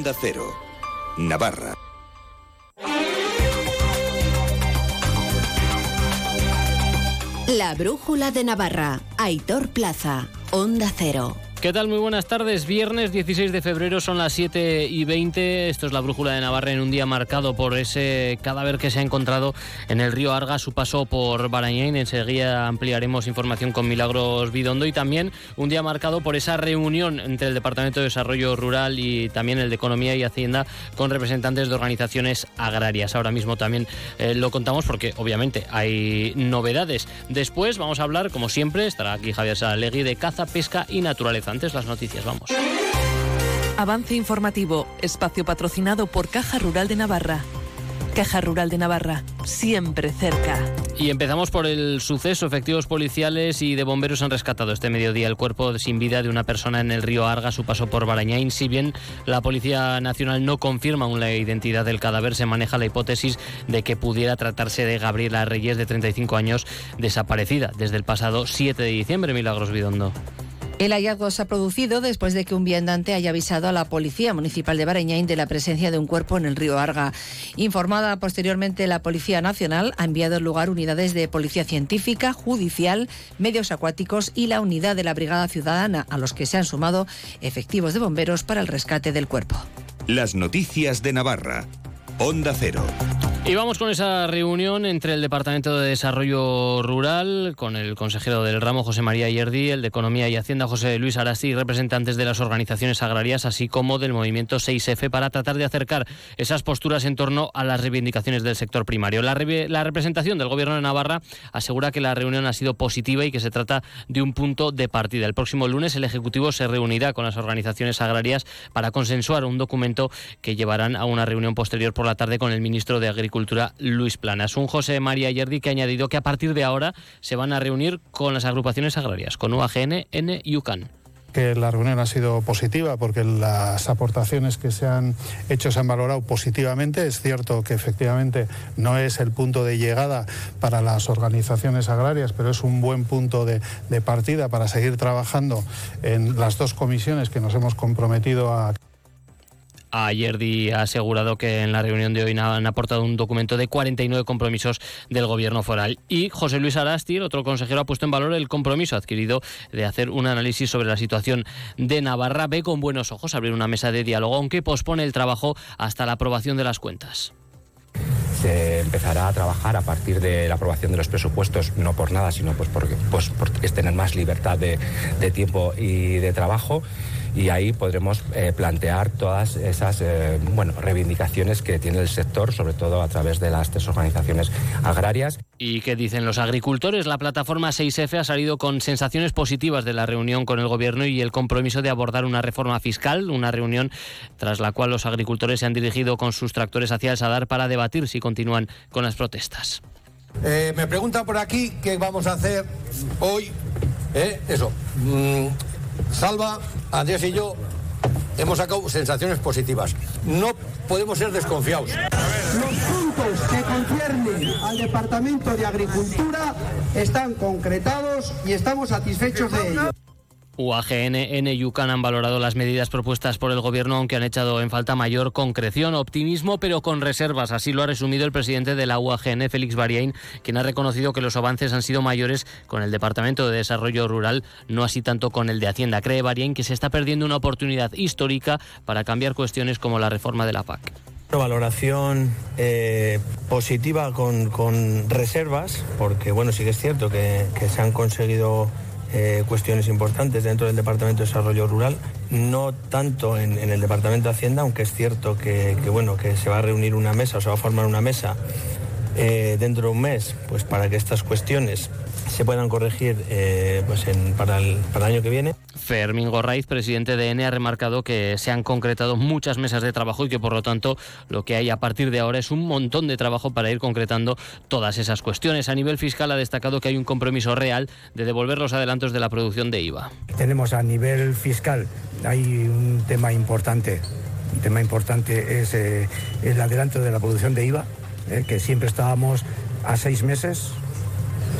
Onda Cero, Navarra. La brújula de Navarra, Aitor Plaza, Onda Cero. ¿Qué tal? Muy buenas tardes. Viernes 16 de febrero son las 7 y 20. Esto es la brújula de Navarra en un día marcado por ese cadáver que se ha encontrado en el río Arga, su paso por Barañain. Enseguida ampliaremos información con Milagros Bidondo y también un día marcado por esa reunión entre el Departamento de Desarrollo Rural y también el de Economía y Hacienda con representantes de organizaciones agrarias. Ahora mismo también eh, lo contamos porque obviamente hay novedades. Después vamos a hablar, como siempre, estará aquí Javier Salegui de caza, pesca y naturaleza antes las noticias, vamos. Avance informativo, espacio patrocinado por Caja Rural de Navarra. Caja Rural de Navarra, siempre cerca. Y empezamos por el suceso. Efectivos policiales y de bomberos han rescatado este mediodía el cuerpo sin vida de una persona en el río Arga, su paso por Barañain. Si bien la Policía Nacional no confirma aún la identidad del cadáver, se maneja la hipótesis de que pudiera tratarse de Gabriela Reyes, de 35 años, desaparecida desde el pasado 7 de diciembre. Milagros Bidondo. El hallazgo se ha producido después de que un viandante haya avisado a la Policía Municipal de Barañáin de la presencia de un cuerpo en el río Arga. Informada posteriormente, la Policía Nacional ha enviado al lugar unidades de Policía Científica, Judicial, Medios Acuáticos y la unidad de la Brigada Ciudadana, a los que se han sumado efectivos de bomberos para el rescate del cuerpo. Las noticias de Navarra. Onda Cero. Y vamos con esa reunión entre el Departamento de Desarrollo Rural, con el consejero del ramo José María Yerdi, el de Economía y Hacienda José Luis Arasti y representantes de las organizaciones agrarias, así como del movimiento 6F, para tratar de acercar esas posturas en torno a las reivindicaciones del sector primario. La, la representación del Gobierno de Navarra asegura que la reunión ha sido positiva y que se trata de un punto de partida. El próximo lunes el Ejecutivo se reunirá con las organizaciones agrarias para consensuar un documento que llevarán a una reunión posterior por la tarde con el ministro de Agricultura Cultura Luis Planas. Un José María Yerdi que ha añadido que a partir de ahora se van a reunir con las agrupaciones agrarias, con UAGN, N y UCAN que la reunión ha sido positiva porque las aportaciones que se han hecho se han valorado positivamente. Es cierto que efectivamente no es el punto de llegada para las organizaciones agrarias, pero es un buen punto de partida para seguir trabajando en las dos comisiones que nos hemos comprometido a. Ayer ha asegurado que en la reunión de hoy han aportado un documento de 49 compromisos del gobierno foral. Y José Luis Arasti, el otro consejero, ha puesto en valor el compromiso adquirido de hacer un análisis sobre la situación de Navarra. Ve con buenos ojos abrir una mesa de diálogo, aunque pospone el trabajo hasta la aprobación de las cuentas se empezará a trabajar a partir de la aprobación de los presupuestos, no por nada, sino pues porque, pues es tener más libertad de tiempo y de trabajo y ahí podremos eh, plantear todas esas eh, bueno, reivindicaciones que tiene el sector, sobre todo a través de las tres organizaciones agrarias. ¿Y qué dicen los agricultores? La plataforma 6F ha salido con sensaciones positivas de la reunión con el Gobierno y el compromiso de abordar una reforma fiscal, una reunión tras la cual los agricultores se han dirigido con sus tractores hacia el Sadar para debatir si continúan con las protestas. Eh, me preguntan por aquí qué vamos a hacer hoy. eso. Mm, Salva, Andrés y yo hemos sacado sensaciones positivas. No podemos ser desconfiados. Los puntos que conciernen al Departamento de Agricultura están concretados y estamos satisfechos de ello. UAGN, N y UCAN han valorado las medidas propuestas por el Gobierno, aunque han echado en falta mayor concreción, optimismo, pero con reservas. Así lo ha resumido el presidente de la UAGN, Félix Bariain, quien ha reconocido que los avances han sido mayores con el Departamento de Desarrollo Rural, no así tanto con el de Hacienda. Cree Bariain que se está perdiendo una oportunidad histórica para cambiar cuestiones como la reforma de la PAC. Valoración eh, positiva con, reservas, porque bueno, sí que es cierto que se han conseguido eh, cuestiones importantes dentro del Departamento de Desarrollo Rural, no tanto en, el Departamento de Hacienda, aunque es cierto que, bueno, que se va a reunir una mesa o se va a formar una mesa eh, dentro de un mes pues para que estas cuestiones se puedan corregir eh, pues para, el, para el año que viene. Fermín Gorraiz, presidente de ENE, ha remarcado que se han concretado muchas mesas de trabajo y que por lo tanto lo que hay a partir de ahora es un montón de trabajo para ir concretando todas esas cuestiones. A nivel fiscal ha destacado que hay un compromiso real de devolver los adelantos de la producción de IVA. Tenemos a nivel fiscal, hay un tema importante. Un tema importante es eh, el adelanto de la producción de IVA, eh, que siempre estábamos a seis meses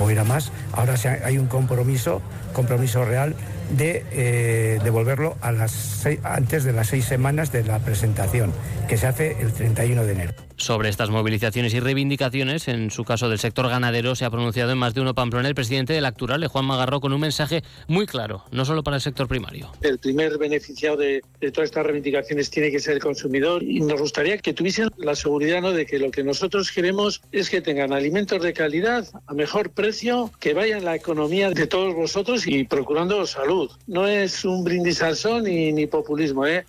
o era más. Ahora hay un compromiso, compromiso real de eh, devolverlo a las antes de las seis semanas de la presentación, que se hace el 31 de enero. Sobre estas movilizaciones y reivindicaciones, en su caso del sector ganadero, se ha pronunciado en más de uno Pamplona el presidente del Actural, Juan Magarro, con un mensaje muy claro, no solo para el sector primario. El primer beneficiado de, todas estas reivindicaciones tiene que ser el consumidor y nos gustaría que tuviesen la seguridad ¿no? de que lo que nosotros queremos es que tengan alimentos de calidad a mejor precio, que vayan la economía de todos vosotros y procurando salud. No es un brindis al sol ni, ni populismo. ¿eh?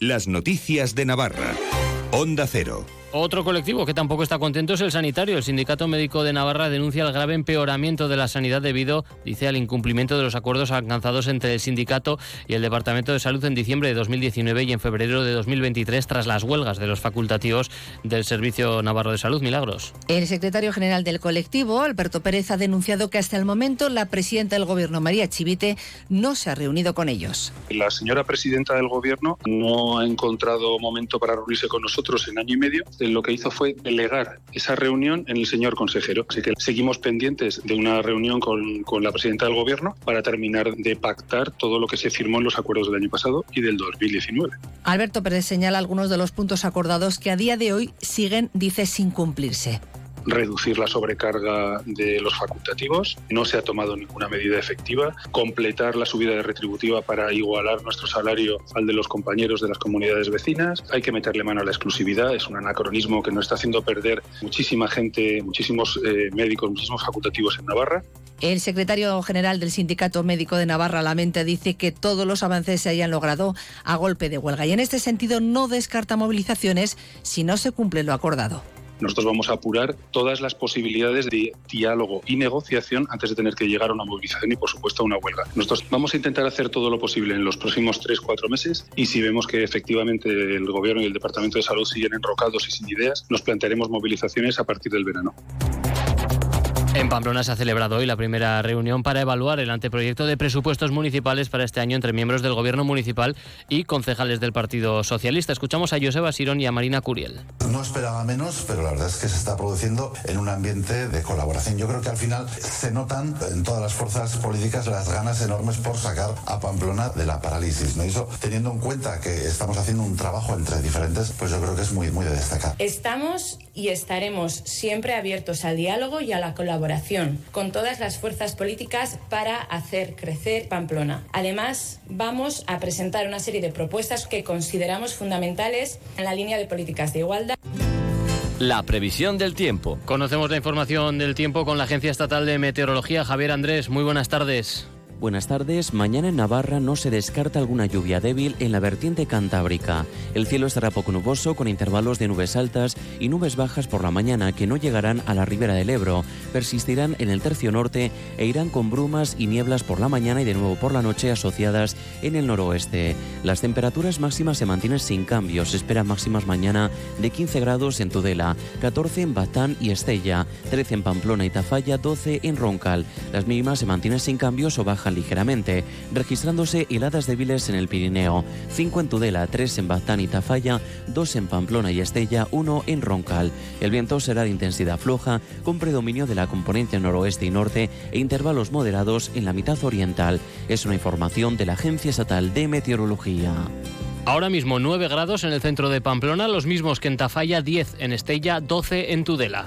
Las noticias de Navarra. Onda Cero. Otro colectivo que tampoco está contento es el sanitario. El Sindicato Médico de Navarra denuncia el grave empeoramiento de la sanidad debido, dice, al incumplimiento de los acuerdos alcanzados entre el sindicato y el Departamento de Salud en diciembre de 2019 y en febrero de 2023 tras las huelgas de los facultativos del Servicio Navarro de Salud. Milagros. El secretario general del colectivo, Alberto Pérez, ha denunciado que hasta el momento la presidenta del Gobierno, María Chivite, no se ha reunido con ellos. La señora presidenta del Gobierno no ha encontrado momento para reunirse con nosotros en año y medio lo que hizo fue delegar esa reunión en el señor consejero. Así que seguimos pendientes de una reunión con, con la presidenta del gobierno para terminar de pactar todo lo que se firmó en los acuerdos del año pasado y del 2019. Alberto Pérez señala algunos de los puntos acordados que a día de hoy siguen, dice, sin cumplirse reducir la sobrecarga de los facultativos, no se ha tomado ninguna medida efectiva, completar la subida de retributiva para igualar nuestro salario al de los compañeros de las comunidades vecinas, hay que meterle mano a la exclusividad, es un anacronismo que nos está haciendo perder muchísima gente, muchísimos eh, médicos, muchísimos facultativos en Navarra. El secretario general del Sindicato Médico de Navarra, La Mente, dice que todos los avances se hayan logrado a golpe de huelga. Y en este sentido no descarta movilizaciones si no se cumple lo acordado. Nosotros vamos a apurar todas las posibilidades de diálogo y negociación antes de tener que llegar a una movilización y, por supuesto, a una huelga. Nosotros vamos a intentar hacer todo lo posible en los próximos tres, cuatro meses y si vemos que efectivamente el Gobierno y el Departamento de Salud siguen enrocados y sin ideas, nos plantearemos movilizaciones a partir del verano. En Pamplona se ha celebrado hoy la primera reunión para evaluar el anteproyecto de presupuestos municipales para este año entre miembros del Gobierno municipal y concejales del Partido Socialista. Escuchamos a Joseba Sirón y a Marina Curiel. No esperaba menos, pero la verdad es que se está produciendo en un ambiente de colaboración. Yo creo que al final se notan en todas las fuerzas políticas las ganas enormes por sacar a Pamplona de la parálisis. ¿no? eso, teniendo en cuenta que estamos haciendo un trabajo entre diferentes, pues yo creo que es muy, muy de destacar. Estamos y estaremos siempre abiertos al diálogo y a la colaboración con todas las fuerzas políticas para hacer crecer Pamplona. Además, vamos a presentar una serie de propuestas que consideramos fundamentales en la línea de políticas de igualdad. La previsión del tiempo. Conocemos la información del tiempo con la Agencia Estatal de Meteorología. Javier Andrés, muy buenas tardes. Buenas tardes. Mañana en Navarra no se descarta alguna lluvia débil en la vertiente cantábrica. El cielo estará poco nuboso con intervalos de nubes altas y nubes bajas por la mañana que no llegarán a la ribera del Ebro. Persistirán en el tercio norte e irán con brumas y nieblas por la mañana y de nuevo por la noche asociadas en el noroeste. Las temperaturas máximas se mantienen sin cambios. Se esperan máximas mañana de 15 grados en Tudela, 14 en Batán y Estella, 13 en Pamplona y Tafalla, 12 en Roncal. Las mínimas se mantienen sin cambios o ligeramente, registrándose heladas débiles en el Pirineo, 5 en Tudela, 3 en Baztán y Tafalla, 2 en Pamplona y Estella, 1 en Roncal. El viento será de intensidad floja, con predominio de la componente noroeste y norte e intervalos moderados en la mitad oriental. Es una información de la Agencia Estatal de Meteorología. Ahora mismo 9 grados en el centro de Pamplona, los mismos que en Tafalla, 10 en Estella, 12 en Tudela.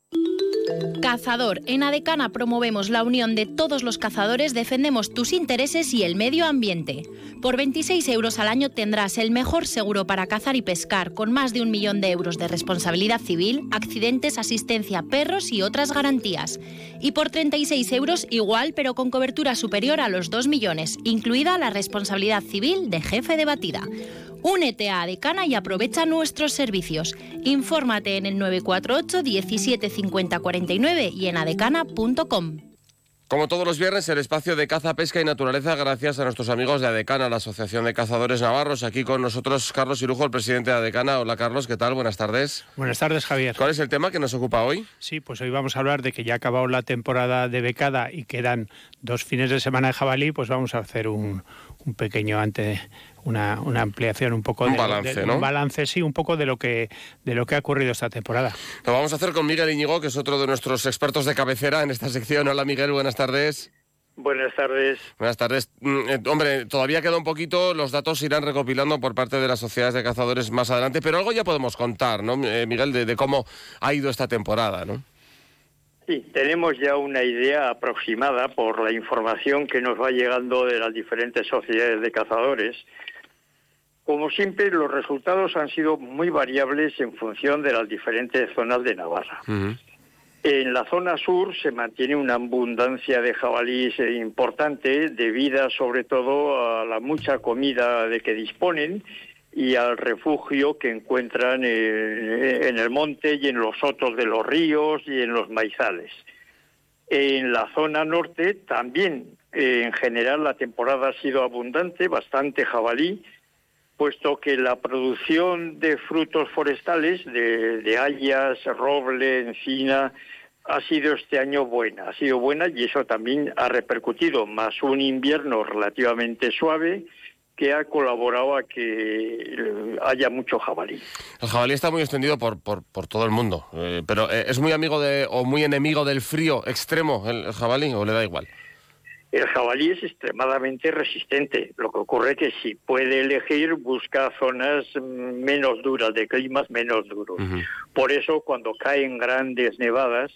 Cazador. En Adecana promovemos la unión de todos los cazadores, defendemos tus intereses y el medio ambiente. Por 26 euros al año tendrás el mejor seguro para cazar y pescar, con más de un millón de euros de responsabilidad civil, accidentes, asistencia, perros y otras garantías. Y por 36 euros igual, pero con cobertura superior a los 2 millones, incluida la responsabilidad civil de jefe de batida. Únete a Adecana y aprovecha nuestros servicios. Infórmate en el 948 17 50 49 y en adecana.com. Como todos los viernes, el espacio de caza, pesca y naturaleza, gracias a nuestros amigos de ADECANA, la Asociación de Cazadores Navarros. Aquí con nosotros Carlos Irujo, el presidente de ADECANA. Hola Carlos, ¿qué tal? Buenas tardes. Buenas tardes, Javier. ¿Cuál es el tema que nos ocupa hoy? Sí, pues hoy vamos a hablar de que ya ha acabado la temporada de becada y quedan dos fines de semana de jabalí, pues vamos a hacer un, un pequeño ante una, una, ampliación un poco un de, balance, de, ¿no? un balance sí un poco de lo que de lo que ha ocurrido esta temporada lo vamos a hacer con Miguel Íñigo que es otro de nuestros expertos de cabecera en esta sección hola Miguel buenas tardes Buenas tardes. Buenas tardes. Mm, hombre, todavía queda un poquito, los datos se irán recopilando por parte de las sociedades de cazadores más adelante, pero algo ya podemos contar, ¿no, eh, Miguel, de, de cómo ha ido esta temporada, ¿no? Sí, tenemos ya una idea aproximada por la información que nos va llegando de las diferentes sociedades de cazadores. Como siempre, los resultados han sido muy variables en función de las diferentes zonas de Navarra. Uh -huh. En la zona sur se mantiene una abundancia de jabalíes importante debido sobre todo a la mucha comida de que disponen y al refugio que encuentran en el monte y en los sotos de los ríos y en los maizales. En la zona norte también, en general, la temporada ha sido abundante, bastante jabalí, puesto que la producción de frutos forestales, de, de hayas, roble, encina, ha sido este año buena, ha sido buena y eso también ha repercutido, más un invierno relativamente suave que ha colaborado a que haya mucho jabalí. El jabalí está muy extendido por, por, todo el mundo, eh, pero ¿es muy amigo de o muy enemigo del frío extremo el jabalí o le da igual? El jabalí es extremadamente resistente. Lo que ocurre es que si puede elegir, busca zonas menos duras, de climas menos duros. Uh -huh. Por eso, cuando caen grandes nevadas,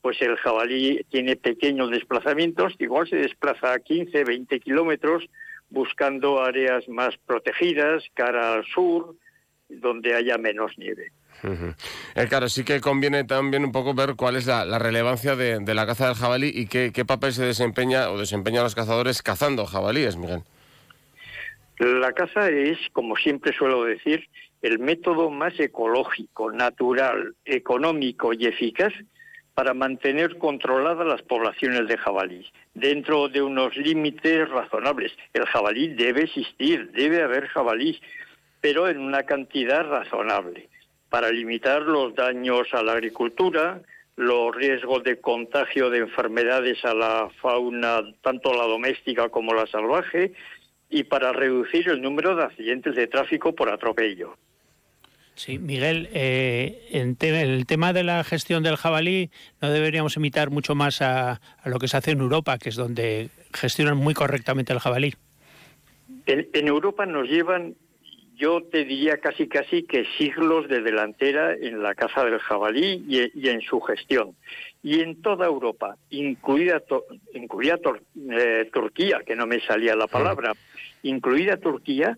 pues el jabalí tiene pequeños desplazamientos, igual se desplaza a 15, 20 kilómetros, buscando áreas más protegidas, cara al sur, donde haya menos nieve. Eh, claro, sí que conviene también un poco ver cuál es la, relevancia de, de, la caza del jabalí y qué, qué, papel se desempeña o desempeñan los cazadores cazando jabalíes, Miguel. La caza es, como siempre suelo decir, el método más ecológico, natural, económico y eficaz para mantener controladas las poblaciones de jabalí, dentro de unos límites razonables. El jabalí debe existir, debe haber jabalí, pero en una cantidad razonable para limitar los daños a la agricultura, los riesgos de contagio de enfermedades a la fauna, tanto la doméstica como la salvaje, y para reducir el número de accidentes de tráfico por atropello. Sí, Miguel, eh, en te el tema de la gestión del jabalí no deberíamos imitar mucho más a, a, lo que se hace en Europa, que es donde gestionan muy correctamente el jabalí. En, en Europa nos llevan yo te diría casi casi que siglos de delantera en la caza del jabalí y, y en su gestión. Y en toda Europa, incluida, to, incluida eh, Turquía, que no me salía la palabra, incluida Turquía,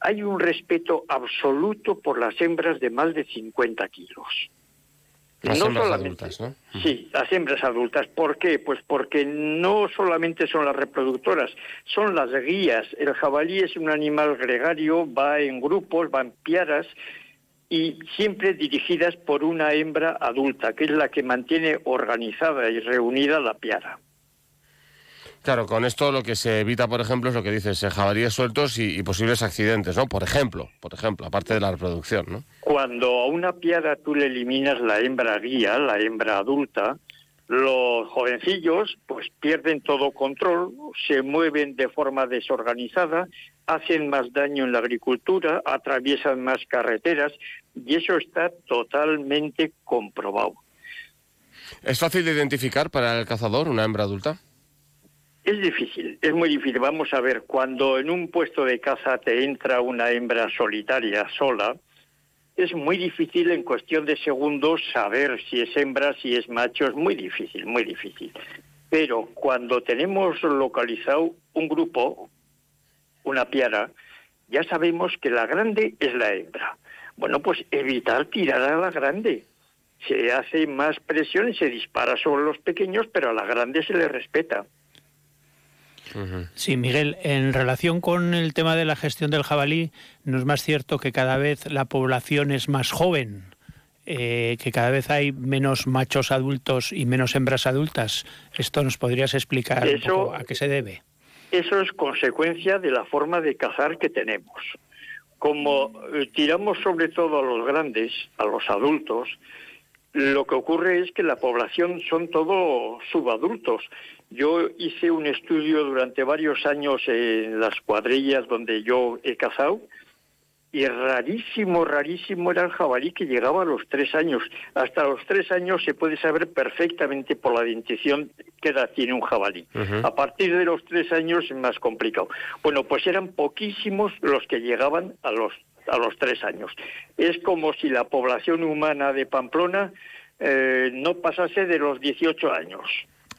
hay un respeto absoluto por las hembras de más de 50 kilos. Las no hembras adultas, ¿no? Sí, las hembras adultas. ¿Por qué? Pues porque no solamente son las reproductoras, son las guías. El jabalí es un animal gregario, va en grupos, va en piaras y siempre dirigidas por una hembra adulta, que es la que mantiene organizada y reunida la piara. Claro, con esto lo que se evita, por ejemplo, es lo que dices, jabalíes sueltos y, y, posibles accidentes, ¿no? Por ejemplo, por ejemplo, aparte de la reproducción, ¿no? Cuando a una piara tú le eliminas la hembra guía, la hembra adulta, los jovencillos pues pierden todo control, se mueven de forma desorganizada, hacen más daño en la agricultura, atraviesan más carreteras y eso está totalmente comprobado. ¿Es fácil de identificar para el cazador una hembra adulta? Es difícil, es muy difícil. Vamos a ver, cuando en un puesto de caza te entra una hembra solitaria, sola, es muy difícil en cuestión de segundos saber si es hembra, si es macho, es muy difícil, muy difícil. Pero cuando tenemos localizado un grupo, una piara, ya sabemos que la grande es la hembra. Bueno, pues evitar tirar a la grande. Se hace más presión y se dispara sobre los pequeños, pero a la grande se le respeta. Sí, Miguel, en relación con el tema de la gestión del jabalí, no es más cierto que cada vez la población es más joven. eh, que cada vez hay menos machos adultos y menos hembras adultas. ¿Esto nos podrías explicar un Eso- poco a qué se debe? Eso es consecuencia de la forma de cazar que tenemos. Como eh, tiramos sobre todo a los grandes, a los adultos, lo que ocurre es que la población son todos subadultos. Yo hice un estudio durante varios años en las cuadrillas donde yo he cazado y rarísimo, rarísimo era el jabalí que llegaba a los tres años. Hasta los tres años se puede saber perfectamente por la dentición qué edad tiene un jabalí. A partir de los tres años es más complicado. Bueno, pues eran poquísimos los que llegaban a los a los tres años. Es como si la población humana de Pamplona eh, no pasase de los 18 años.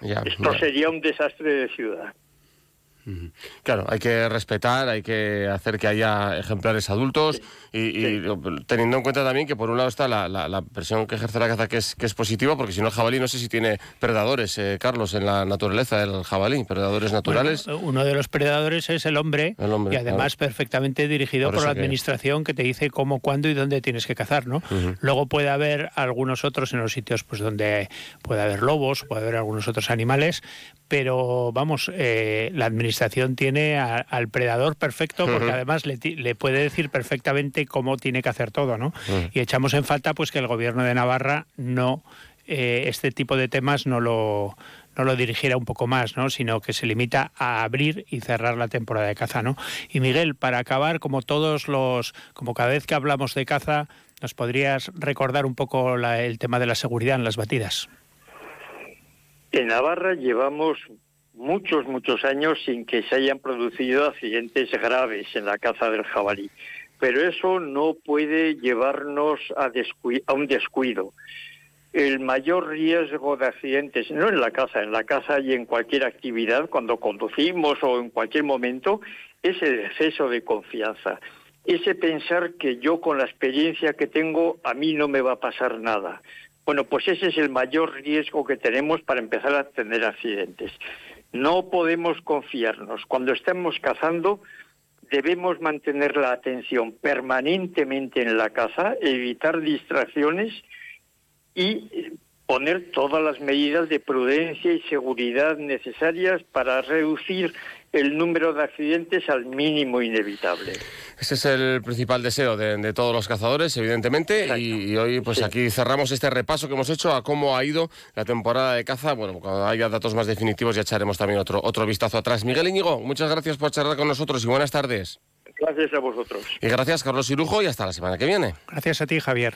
Ya, Esto ya. sería un desastre de ciudad. Claro, hay que respetar, hay que hacer que haya ejemplares adultos y, y teniendo en cuenta también que por un lado está la, la- la presión que ejerce la caza que es, que es positiva, porque si no el jabalí no sé si tiene predadores, eh, Carlos, en la naturaleza del jabalí, predadores naturales. Bueno, uno de los predadores es el hombre, El hombre, y además perfectamente dirigido Por la que- administración que te dice cómo, cuándo y dónde tienes que cazar, ¿no? Luego puede haber algunos otros en los sitios pues donde puede haber lobos, puede haber algunos otros animales, pero vamos, eh, la administración tiene a- al predador perfecto porque además le, puede decir perfectamente cómo tiene que hacer todo, ¿no? Y echamos en falta pues que el gobierno de Navarra no eh, este tipo de temas no lo no lo dirigiera un poco más, ¿no? sino que se limita a abrir y cerrar la temporada de caza, ¿no? Y Miguel, para acabar, como todos los, como cada vez que hablamos de caza, ¿nos podrías recordar un poco la- el tema de la seguridad en las batidas? En Navarra llevamos muchos, muchos años sin que se hayan producido accidentes graves en la caza del jabalí. Pero eso no puede llevarnos a, un descuido. El mayor riesgo de accidentes, no en la caza, en la caza y en cualquier actividad, cuando conducimos o en cualquier momento, es el exceso de confianza. Ese pensar que yo con la experiencia que tengo, a mí no me va a pasar nada. Bueno, pues ese es el mayor riesgo que tenemos para empezar a tener accidentes. No podemos confiarnos. Cuando estamos cazando, debemos mantener la atención permanentemente en la caza, evitar distracciones y poner todas las medidas de prudencia y seguridad necesarias para reducir el número de accidentes al mínimo inevitable. Ese es el principal deseo de, de todos los cazadores, evidentemente, y, y hoy pues aquí cerramos este repaso que hemos hecho a cómo ha ido la temporada de caza. Bueno, cuando haya datos más definitivos ya echaremos también otro, otro vistazo atrás. Miguel Íñigo, muchas gracias por charlar con nosotros y buenas tardes. Gracias a vosotros. Y gracias, Carlos Irujo, y hasta la semana que viene. Gracias a ti, Javier.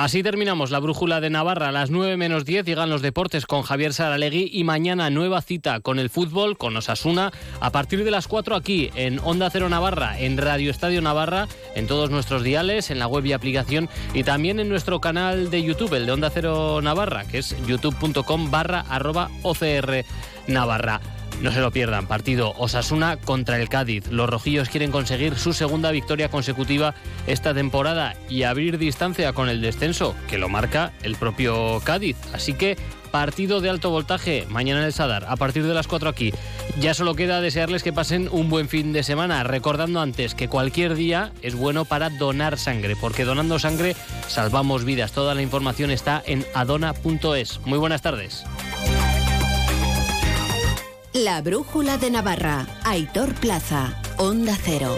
Así terminamos la brújula de Navarra. A las 9 menos 10 llegan los deportes con Javier Saralegui y mañana nueva cita con el fútbol, con Osasuna, a partir de las 4 aquí en Onda Cero Navarra, en Radio Estadio Navarra, en todos nuestros diales, en la web y aplicación y también en nuestro canal de YouTube, el de Onda Cero Navarra, que es youtube.com barra arroba OCR Navarra. No se lo pierdan, partido Osasuna contra el Cádiz. Los rojillos quieren conseguir su segunda victoria consecutiva esta temporada y abrir distancia con el descenso, que lo marca el propio Cádiz. Así que partido de alto voltaje mañana en el Sadar, a partir de las 4 aquí. Ya solo queda desearles que pasen un buen fin de semana, recordando antes que cualquier día es bueno para donar sangre, porque donando sangre salvamos vidas. Toda la información está en adona.es. Muy buenas tardes. La Brújula de Navarra, Aitor Plaza, Onda Cero.